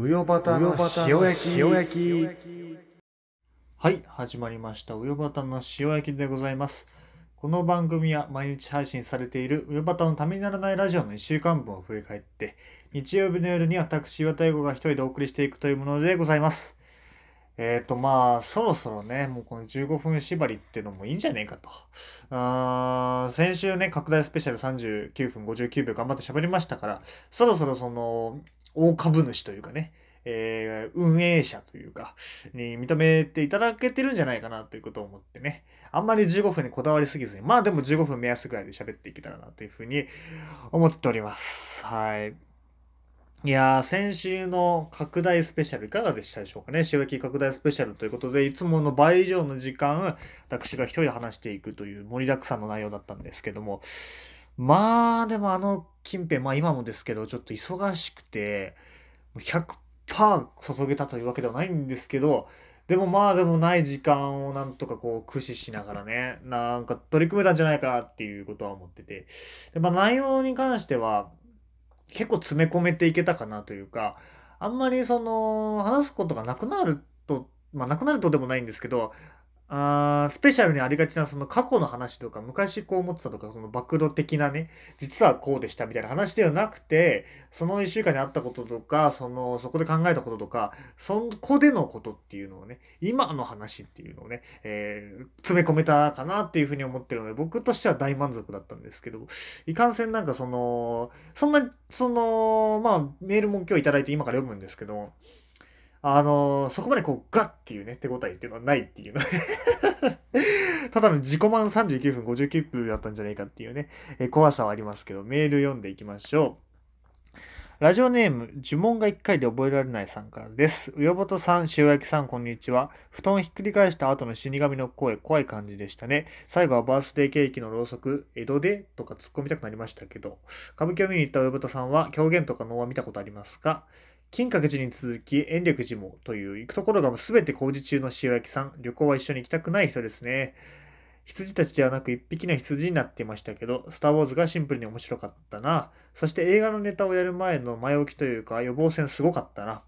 うよばたの塩焼きはい、始まりました。うよばたの塩焼きでございます。この番組は毎日配信されているうよばたのためにならないラジオの1週間分を振り返って、日曜日の夜に私、岩田英語が一人でお送りしていくというものでございます。えっ、ー、と、まあ、そろそろね、もうこの15分縛りってのもいいんじゃねえかと。あ先週ね、拡大スペシャル39分59秒頑張って喋りましたから、そろそろその、大株主というかね、えー、運営者というか、に認めていただけてるんじゃないかなということを思ってね、あんまり15分にこだわりすぎずに、まあでも15分目安ぐらいで喋っていけたらなというふうに思っております。はい。いやー、先週の拡大スペシャルいかがでしたでしょうかね。塩焼き拡大スペシャルということで、いつもの倍以上の時間、私が一人で話していくという盛りだくさんの内容だったんですけども、まあ、でもあの近辺、まあ今もですけど、ちょっと忙しくて、100%注げたというわけではないんですけど、でもまあでもない時間をなんとかこう駆使しながらね、なんか取り組めたんじゃないかなっていうことは思ってて。でまあ内容に関しては結構詰め込めていけたかなというか、あんまりその話すことがなくなると、まあなくなるとでもないんですけど、あスペシャルにありがちなその過去の話とか昔こう思ってたとかその暴露的なね実はこうでしたみたいな話ではなくてその1週間にあったこととかそのそこで考えたこととかそこでのことっていうのをね今の話っていうのをね、えー詰め込めたかなっていうふうに思ってるので僕としては大満足だったんですけどいかんせんなんかそのそんなそのまあメールも今日いただいて今から読むんですけどあのそこまでこうガッっていうね手応えっていうのはないっていうの。ただの自己満39分59分だったんじゃないかっていうね、え怖さはありますけどメール読んでいきましょう。ラジオネーム呪文が1回で覚えられないさんからです。うよぼとさん塩焼きさんこんにちは。布団ひっくり返した後の死神の声怖い感じでしたね。最後はバースデーケーキのろうそく江戸でとか突っ込みたくなりましたけど。歌舞伎を見に行ったうよぼとさんは狂言とか能は見たことありますか？金閣寺に続き延暦寺もという行くところが全て工事中の塩焼きさん旅行は一緒に行きたくない人ですね。羊たちではなく一匹の羊になっていましたけどスター・ウォーズがシンプルに面白かったな。そして映画のネタをやる前の前置きというか予防戦すごかったな。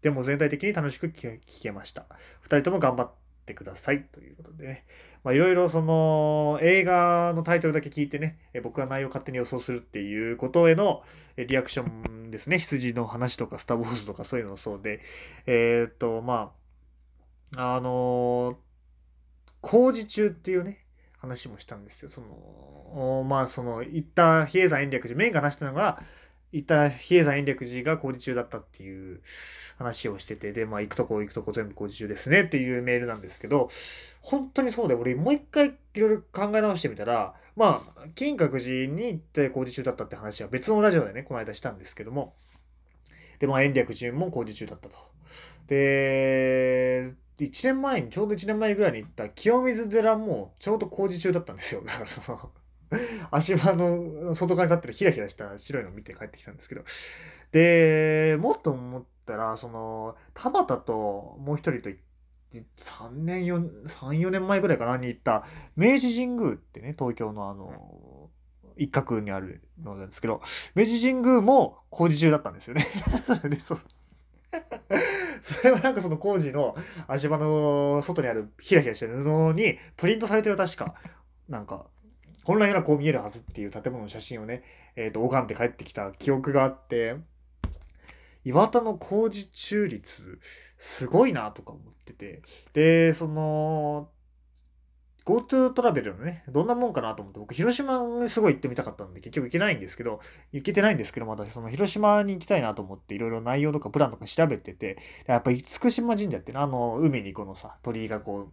でも全体的に楽しく聞けました。二人とも頑張ってください。ということでね。いろいろその映画のタイトルだけ聞いてね僕が内容を勝手に予想するっていうことへのリアクションですね。羊の話とかスター・ウォーズとかそういうのもそうで。えーっとまああの工事中っていうね話もしたんですよ。そのまあその一旦比叡山延暦寺メインが話したのが行った比叡山延暦寺が工事中だったっていう話をしててでまあ行くとこ行くとこ全部工事中ですねっていうメールなんですけど本当にそうで俺もう一回いろいろ考え直してみたらまあ金閣寺に行って工事中だったって話は別のラジオでねこの間したんですけどもでまあ延暦寺も工事中だったと。で1年前にちょうど1年前ぐらいに行った清水寺もちょうど工事中だったんですよだからその 足場の外側に立ってるヒラヒラした白いのを見て帰ってきたんですけど。でもっと思ったらその田畑ともう一人と3年34年前ぐらいかなに行った明治神宮ってね東京のあの一角にあるのなんですけど明治神宮も工事中だったんですよね。でそう。それはなんかその工事の足場の外にあるヒラヒラした布にプリントされてる確かなんか本来ならこう見えるはずっていう建物の写真をね、えー、と拝んで帰ってきた記憶があって岩田の工事中率すごいなとか思っててでその GoTo トラベルのね、どんなもんかなと思って、僕、広島にすごい行ってみたかったんで、結局行けないんですけど、行けてないんですけど、またその広島に行きたいなと思って、いろいろ内容とかプランとか調べてて、やっぱ厳島神社ってね、あの、海にこのさ、鳥居がこう、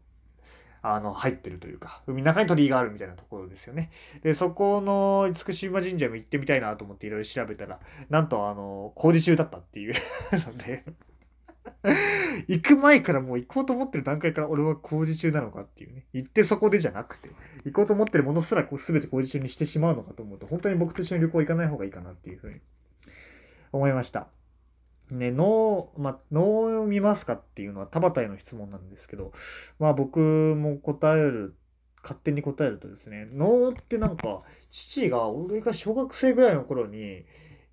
あの、入ってるというか、海の中に鳥居があるみたいなところですよね。で、そこの厳島神社も行ってみたいなと思っていろいろ調べたら、なんと、あの、工事中だったっていうので、行く前からもう行こうと思ってる段階から俺は工事中なのかっていうね。行ってそこでじゃなくて、行こうと思ってるものすらこう全て工事中にしてしまうのかと思うと、本当に僕と一緒に旅行行かない方がいいかなっていうふうに思いました。ね、能、まあ、能を見ますかっていうのは田畑への質問なんですけど、まあ僕も答える、勝手に答えるとですね、能ってなんか、父が、俺が小学生ぐらいの頃に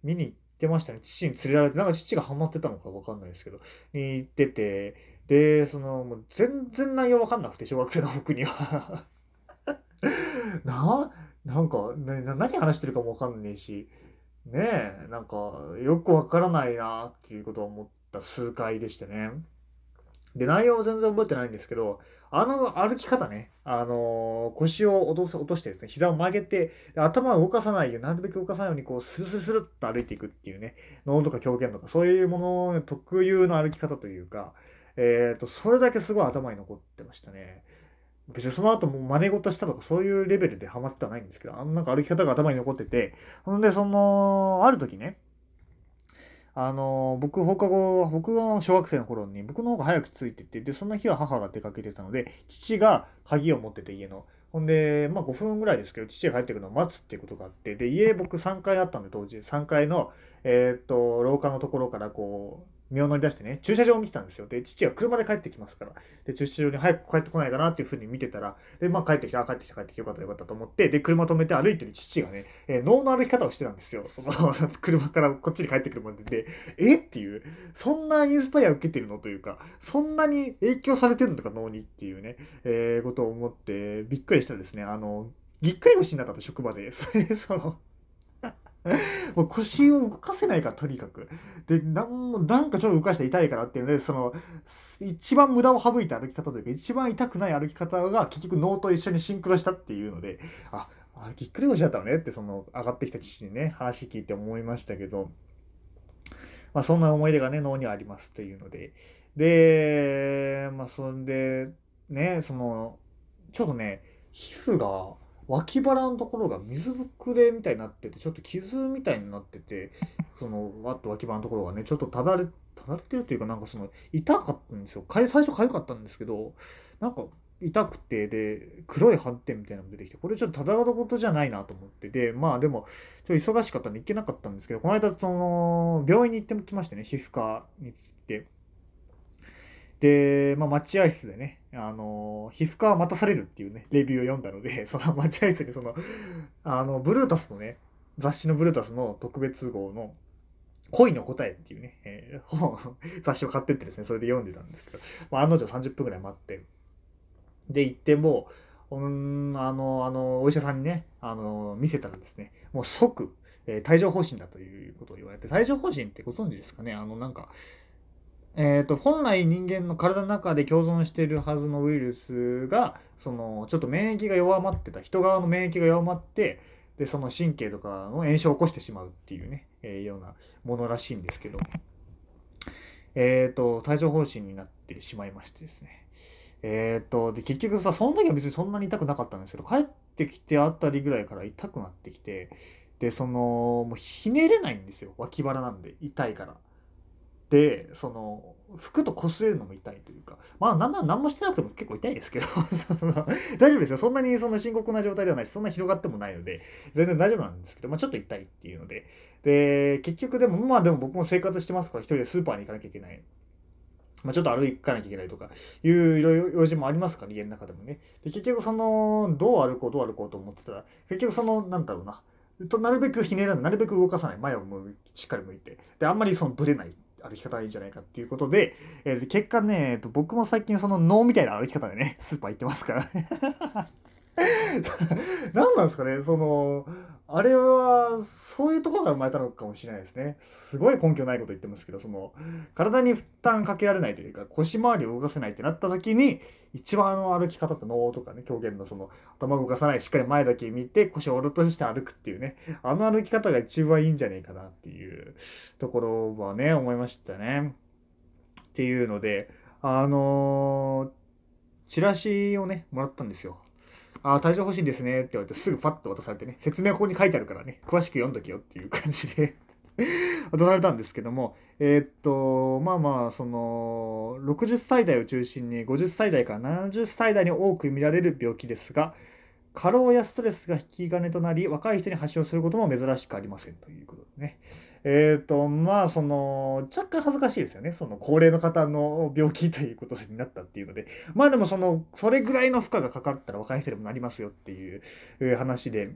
見に行ってましたね。父に連れられて、なんか父がハマってたのかわかんないですけど、に行ってて、で、その、もう全然内容わかんなくて、小学生の僕には。な、なんか、ね、何話してるかもわかんねえし、ねえ、なんか、よくわからないなっていうことを思った数回でしてね。で、内容は全然覚えてないんですけど、あの歩き方ね、あのー、腰を落とす落としてですね、膝を曲げて、頭を動かさないようなるべく動かさないように、こう、スルスルスルっと歩いていくっていうね、脳とか狂言とか、そういうもの特有の歩き方というか、えっ、ー、と、それだけすごい頭に残ってましたね。別にその後も真似事したとかそういうレベルでハマってはないんですけど、あのなんか歩き方が頭に残ってて、ほんで、その、ある時ね、あの、僕放課後、僕が小学生の頃に僕の方が早く着いてて、で、その日は母が出かけてたので、父が鍵を持ってて家の。ほんで、まあ5分ぐらいですけど、父が帰ってくるのを待つっていうことがあって、で、家僕3階あったんで当時、3階の、えー、っと、廊下のところからこう、身を乗り出してね、駐車場を見てたんですよ。で、父が車で帰ってきますから。で、駐車場に早く帰ってこないかなっていうふうに見てたら、で、まあ帰ってきた、帰ってきた、帰ってきた、よかったよかったと思って、で、車止めて歩いてる父がね、えー、脳の歩き方をしてたんですよ。その 車からこっちに帰ってくるまでで、え？っていう、そんなインスパイア受けてるの？というか、そんなに影響されてるのか、脳にっていうね、えー、ことを思って、びっくりしたですね。あの、ぎっくり腰になったと、職場で。その、もう腰を動かせないから、とにかく。で、なん、なんかちょっと動かしたら痛いからっていうので、その、一番無駄を省いた歩き方というか、一番痛くない歩き方が結局脳と一緒にシンクロしたっていうので、あ、あぎっくり腰だったのねって、その、上がってきた父にね、話聞いて思いましたけど、まあ、そんな思い出がね、脳にはありますというので、で、まあ、そんで、ね、その、ちょっとね、皮膚が、脇腹のところが水ぶくれみたいになっててちょっと傷みたいになっててそのわっと脇腹のところがねちょっとただれただれてるというかなんかその痛かったんですよ。最初痒かったんですけどなんか痛くてで黒い斑点みたいなの出てきてこれちょっとただ事じゃないなと思ってでまあでもちょっと忙しかったんで行けなかったんですけどこの間その病院に行ってきましてね皮膚科に行って。で、まあ、待合室でね、あの、皮膚科は待たされるっていうね、レビューを読んだので、その待合室にその、あの、ブルータスのね、雑誌のブルータスの特別号の、恋の答えっていうね、えー、雑誌を買ってってですね、それで読んでたんですけど、まあ、案の定30分ぐらい待って、で、行っても、うん、あの、あの、お医者さんにね、あの、見せたらですね、もう即、えー、帯状疱疹だということを言われて、帯状疱疹ってご存知ですかね？あの、なんか、えーと、本来人間の体の中で共存しているはずのウイルスがそのちょっと免疫が弱まってた人側の免疫が弱まってでその神経とかの炎症を起こしてしまうっていうね、えー、ようなものらしいんですけど、えーと、帯状疱疹になってしまいましてですね。えっ、ー、とで結局さその時は別にそんなに痛くなかったんですけど帰ってきてあたりぐらいから痛くなってきてでそのもうひねれないんですよ。脇腹なんで痛いから。でその服と擦れるのも痛いというか。まあなんな何もしてなくても結構痛いですけど。大丈夫ですよ。そんなにそんな深刻な状態ではないしそんな広がってもないので全然大丈夫なんですけど、まあ、ちょっと痛いっていうので。で結局でもまあでも僕も生活してますから一人でスーパーに行かなきゃいけない。まあ、ちょっと歩かなきゃいけないとかいういろいろ用事もありますから家の中でもね。で結局そのどう歩こうどう歩こうと思ってたら結局そのなんだろうな。となるべくひねらないなるべく動かさない。前を向しっかり向いて。であんまりそのブレない。歩き方がいいんじゃないかっていうことで、えー、結果ね、えー、と僕も最近その脳みたいな歩き方でね、スーパー行ってますから。何なんですかねそのあれはそういうところが生まれたのかもしれないですね。すごい根拠ないこと言ってますけどその体に負担かけられないというか腰回りを動かせないってなった時に一番あの歩き方と脳とかね狂言のその頭動かさないしっかり前だけ見て腰を下ろとして歩くっていうねあの歩き方が一番いいんじゃねえかなっていうところはね思いましたね。っていうのであのー、チラシをねもらったんですよ。ああ、体重欲しいんですねって言われてすぐパッと渡されてね、説明はここに書いてあるからね、詳しく読んどけよっていう感じで。渡されたんですけども、えー、っと、まあまあ、その、60歳代を中心に50歳代から70歳代に多く見られる病気ですが、過労やストレスが引き金となり、若い人に発症することも珍しくありませんということでね。えっ、ー、と、まあ、その、若干恥ずかしいですよね。その、高齢の方の病気ということになったっていうので。まあでも、その、それぐらいの負荷がかかったら若い人でもなりますよっていう話で、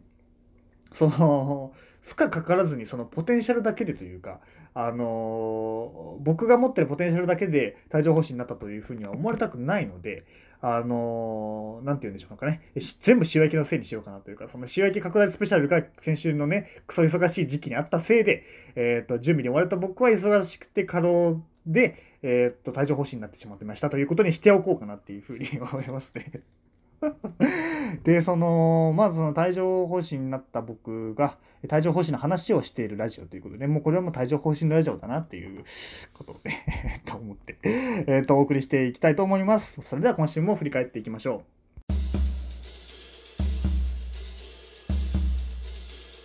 その、負荷かからずにそのポテンシャルだけでというか、あのー僕が持ってるポテンシャルだけで帯状疱疹になったというふうには思われたくないので、あのーなんて言うんでしょうかね、全部塩焼きのせいにしようかなというか、その塩焼き拡大スペシャルが先週のね、クソ忙しい時期にあったせいで、えっ、と、準備に追われた僕は忙しくて過労で、えっ、と、帯状疱疹になってしまってましたということにしておこうかなっていうふうに思いますね。で、その、まずその帯状疱疹になった僕が、帯状疱疹の話をしているラジオということで、もうこれはもう帯状疱疹のラジオだなっていうことをね、えっと思って、えっと、お送りしていきたいと思います。それでは今週も振り返っていきましょう。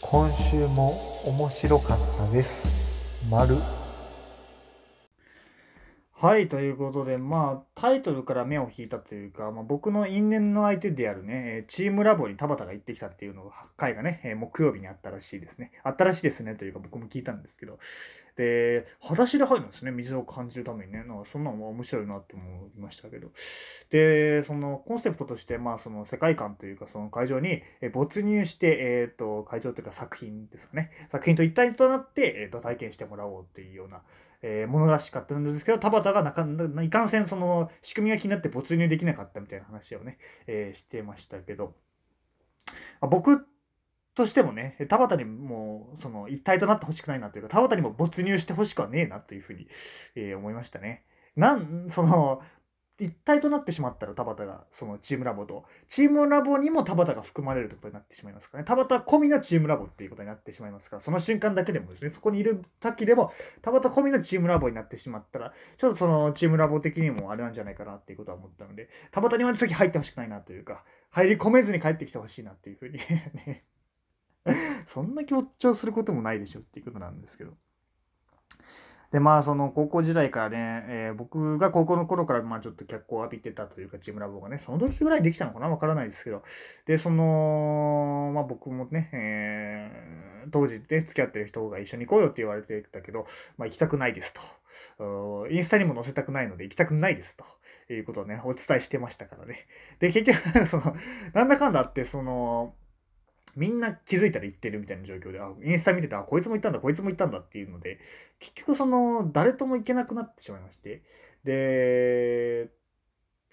今週も面白かったです。丸。はい、ということで、まあ、タイトルから目を引いたというか、まあ、僕の因縁の相手であるね、えーチームラボに田畑が行ってきたっていうのが、回がね、えー木曜日にあったらしいですね。あったらしいですね、というか僕も聞いたんですけど。で、裸足で入るんですね、水を感じるためにね。なんかそんなのも面白いなって思いましたけど。で、そのコンセプトとして、まあ、その世界観というか、その会場に没入して、えっ、と、会場というか作品ですかね。作品と一体となって、えー、と体験してもらおうっていうような、えーものらしかったんですけど、田畑がなかいかんせんその仕組みが気になって没入できなかったみたいな話をね、えーしてましたけど、まあ僕としてもね、田畑にもその一体となってほしくないなというか、田畑にも没入してほしくはねえなというふうに、えー思いましたね。なん、その、一体となってしまったら田畑がそのチームラボとチームラボにも田畑が含まれるということになってしまいますからね。田畑込みのチームラボっていうことになってしまいますからその瞬間だけでもですねそこにいる時でも田畑込みのチームラボになってしまったらちょっとそのチームラボ的にもあれなんじゃないかなっていうことは思ったので田畑には次入ってほしくないなというか入り込めずに帰ってきてほしいなっていうふうにね。そんな強調することもないでしょっていうことなんですけど。でまあその高校時代からね、えー僕が高校の頃からまあちょっと脚光を浴びてたというかチームラボがねその時ぐらいできたのかなわからないですけど。でそのまあ僕もね、えー当時で付き合ってる人が一緒に行こうよって言われてたけど、まあ、行きたくないですと。インスタにも載せたくないので行きたくないですということをねお伝えしてましたからね。で結局そのなんだかんだあってそのみんな気づいたら行ってるみたいな状況で、あ、インスタ見てて、あ、こいつも行ったんだ、こいつも行ったんだっていうので、結局その、誰とも行けなくなってしまいまして、で、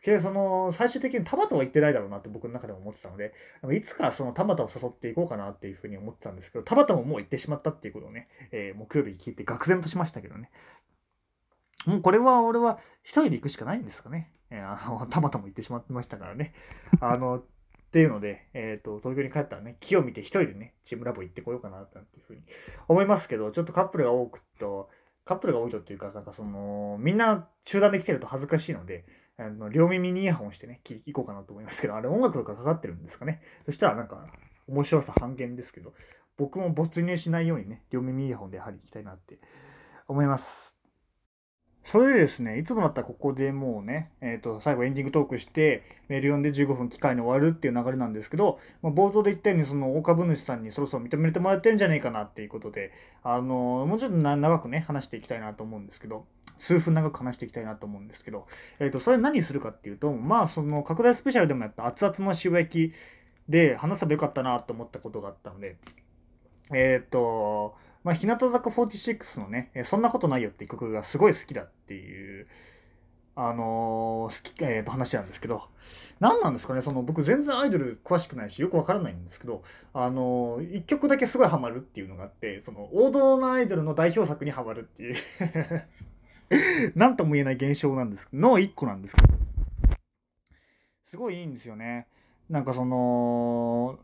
けその、最終的に田畑は行ってないだろうなって僕の中でも思ってたので、いつかその田畑を誘っていこうかなっていうふうに思ってたんですけど、田畑ももう行ってしまったっていうことをね、えー木曜日に聞いて愕然としましたけどね。もうこれは俺は一人で行くしかないんですかね。えーあの、田畑も行ってしまってましたからね。あの、っていうので、えっ、と、東京に帰ったらね、木を見て一人でね、チームラボ行ってこようかな、なんていうふうに思いますけど、ちょっとカップルが多くと、カップルが多いとっていうか、なんかその、みんな集団で来てると恥ずかしいので、あの両耳にイヤホンしてね、聞行こうかなと思いますけど、あれ音楽とかかかってるんですかね？そしたらなんか、面白さ半減ですけど、僕も没入しないようにね、両耳イヤホンでやはり行きたいなって思います。それでですね、いつもだったらここでもうね、えっ、と、最後エンディングトークして、メール読んで15分機会に終わるっていう流れなんですけど、まあ、冒頭で言ったように、その大株主さんにそろそろ認めてもらってるんじゃないかなっていうことで、あのもうちょっと長くね、話していきたいなと思うんですけど、数分長く話していきたいなと思うんですけど、えっ、と、それ何するかっていうと、まあ、その拡大スペシャルでもやった熱々の塩焼きで話せばよかったなと思ったことがあったので、えっ、と、まあ、日向坂46のね、そんなことないよって曲がすごい好きだっていう、あのー好き、えーと話なんですけど、何なんですかね、その僕全然アイドル詳しくないし、よくわからないんですけど、あのー一曲だけすごいハマるっていうのがあって、その王道のアイドルの代表作にハマるっていう、なんとも言えない現象なんですの一個なんですけど、すごいいいんですよね。なんかその、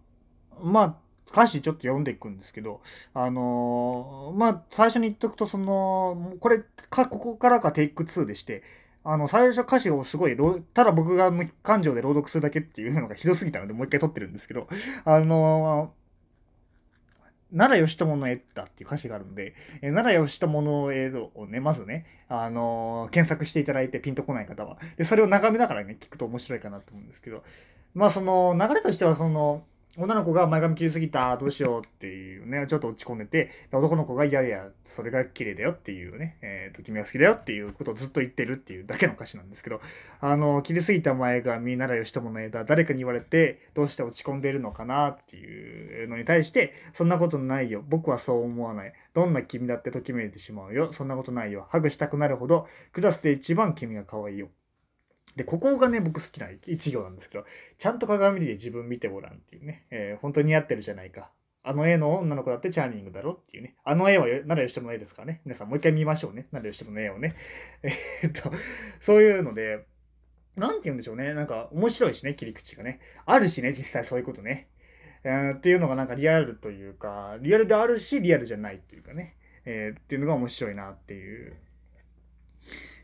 まあ、歌詞ちょっと読んでいくんですけど、あのーまあ、最初に言っとくと、その、これ、か、ここからがテイク2でして、あの、最初歌詞をすごい、ただ僕が無感情で朗読するだけっていうのがひどすぎたので、もう一回撮ってるんですけど、あのー奈良義朝の絵だっていう歌詞があるので、え奈良義朝の映像をね、まずね、あのー検索していただいてピンとこない方は。で、それを眺めながらね、聞くと面白いかなと思うんですけど、まあその流れとしてはその、女の子が前髪切りすぎた、どうしようっていうね、ちょっと落ち込んでて、男の子がいやいや、それが綺麗だよっていうね、えっ、ー、と、君が好きだよっていうことをずっと言ってるっていうだけの歌詞なんですけど、あの、切りすぎた前髪ならよしともの枝、誰かに言われて、どうして落ち込んでいるのかなっていうのに対して、そんなことないよ。僕はそう思わない。どんな君だってときめいてしまうよ。そんなことないよ。ハグしたくなるほど、クラスで一番君が可愛いよ。で、ここがね、僕好きな一行なんですけど、ちゃんと鏡で自分見てごらんっていうね、えー、本当に似合ってるじゃないか。あの絵の女の子だってチャーミングだろっていうね。あの絵は奈良義の絵ですからね。皆さんもう一回見ましょうね。奈良義の絵をね。え、っと、そういうので、なんて言うんでしょうね。なんか面白いしね、切り口がね。あるしね、実際そういうことね。えー、っていうのがなんかリアルというか、リアルであるし、リアルじゃないっていうかね。えー、っていうのが面白いなっていう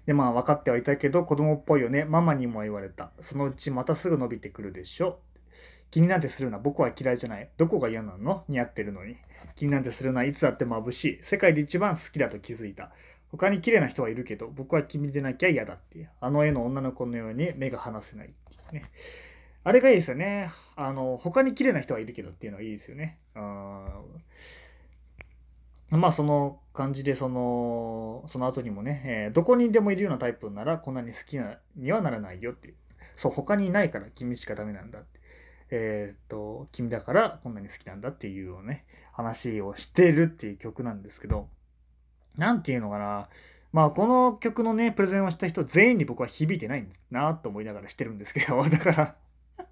で、まあ分かってはいたけど、子供っぽいよね。ママにも言われた。そのうちまたすぐ伸びてくるでしょ。気になんてするな。僕は嫌いじゃない。どこが嫌なの？似合ってるのに。気になんてするな。いつだって眩しい。世界で一番好きだと気づいた。他に綺麗な人はいるけど、僕は君でなきゃ嫌だっていう。あの絵の女の子のように目が離せないっていうね。あれがいいですよね。あの、他に綺麗な人はいるけどっていうのはいいですよね。あまあその感じでそのその後にもね、えー、どこにでもいるようなタイプならこんなに好きなにはならないよっていう。そう他にいないから君しかダメなんだって。えっ、と君だからこんなに好きなんだっていうようなね話をしてるっていう曲なんですけど。何て言うのかな。まあこの曲のねプレゼンをした人全員に僕は響いてないなと思いながらしてるんですけど。だから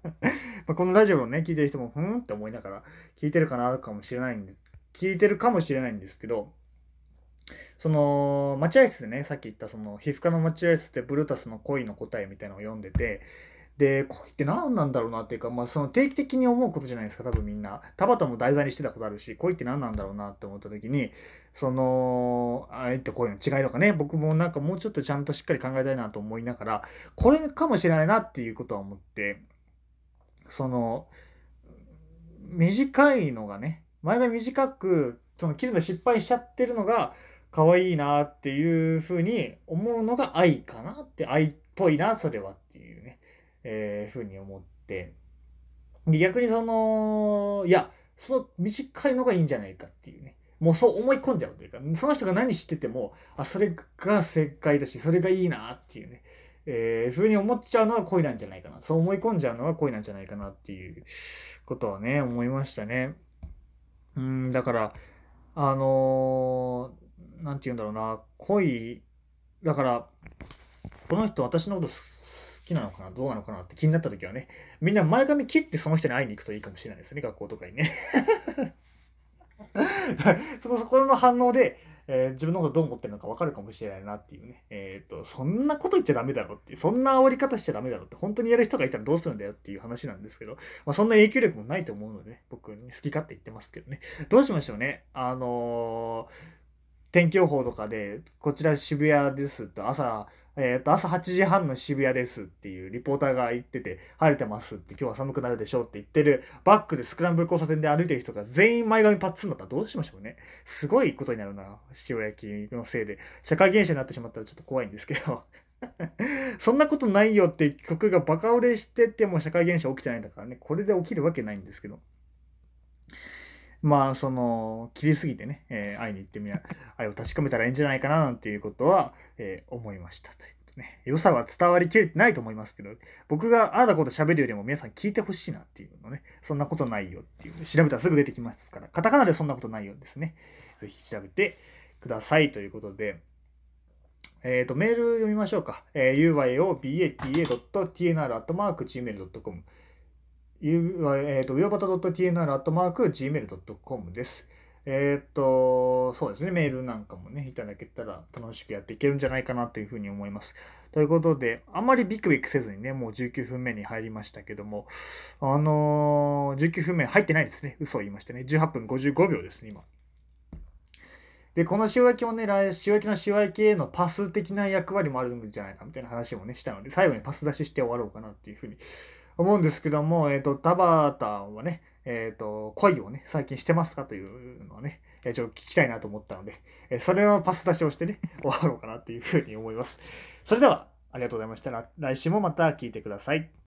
まこのラジオをね聞いてる人もふーんって思いながら聞いてるかなかもしれないんです聞いてるかもしれないんですけど、その、待合室でね、さっき言ったその、皮膚科の待合室でブルータスの恋の答えみたいなのを読んでて、で、恋って何なんだろうなっていうか、まあその定期的に思うことじゃないですか、多分みんな。田畑も題材にしてたことあるし、恋って何なんだろうなって思った時に、その、愛って恋の違いとかね、僕もなんかもうちょっとちゃんとしっかり考えたいなと思いながら、これかもしれないなっていうことは思って、その、短いのがね、前髪短くその切るの失敗しちゃってるのが可愛いなっていうふうに思うのが愛かなって愛っぽいなそれはっていうね、えー、ふうに思って逆にそのいやその短いのがいいんじゃないかっていうねもうそう思い込んじゃうというかその人が何知っててもあそれが正解だしそれがいいなっていうねえー、ふうに思っちゃうのは恋なんじゃないかな。そう思い込んじゃうのは恋なんじゃないかなっていうことはね、思いましたね。うん、だから、あのー、なんて言うんだろうな、恋、だから、この人私のこと好きなのかな、どうなのかなって気になった時はね、みんな前髪切ってその人に会いに行くといいかもしれないですね、学校とかにね。そのそこの反応で、えー、自分のことどう思ってるのか分かるかもしれないなっていうね。えっ、ー、と、そんなこと言っちゃダメだろっていう、そんな煽り方しちゃダメだろって、本当にやる人がいたらどうするんだよっていう話なんですけど、まあ、そんな影響力もないと思うので、ね、僕、ね、好き勝手言ってますけどね。どうしましょうね。あのー、天気予報とかで、こちら渋谷ですと朝、えっ、と、朝8時半の渋谷ですっていうリポーターが言ってて、晴れてますって今日は寒くなるでしょうって言ってる、バックでスクランブル交差点で歩いてる人が全員前髪パッツンだったらどうしましょうね。すごいことになるな、塩焼きのせいで。社会現象になってしまったらちょっと怖いんですけど。そんなことないよって曲がバカ売れしてても社会現象起きてないんだからね、これで起きるわけないんですけど。まあ、その、切りすぎてね、えー、会いに行ってみない、愛を確かめたらいいんじゃないかな、なんていうことは、えー、思いましたということね。良さは伝わりきれてないと思いますけど、僕があなたこと喋るよりも皆さん聞いてほしいなっていうのね、そんなことないよっていう、調べたらすぐ出てきますから、カタカナでそんなことないようですね。ぜひ調べてくださいということで、えっ、ー、と、メール読みましょうか。えー、uyobata.tnr.gmail.com えっ、ー、と、ウヨバタ .tnr.gmail.com です。えっ、ー、と、そうですね、メールなんかもね、いただけたら楽しくやっていけるんじゃないかなというふうに思います。ということで、あんまりビクビクせずにね、もう19分目に入りましたけども、あのー、19分目入ってないですね。嘘を言いましてね、18分55秒ですね、今。で、この塩焼きもね、塩焼きの塩焼きへのパス的な役割もあるんじゃないかみたいな話もね、したので、最後にパス出しして終わろうかなっていうふうに思うんですけども、えっ、ー、と、田畑はね、えっ、ー、と、恋をね、最近してますかというのをね、え、ちょっと聞きたいなと思ったので、えそれをパス出しをしてね、終わろうかなっていうふうに思います。それでは、ありがとうございました。来週もまた聞いてください。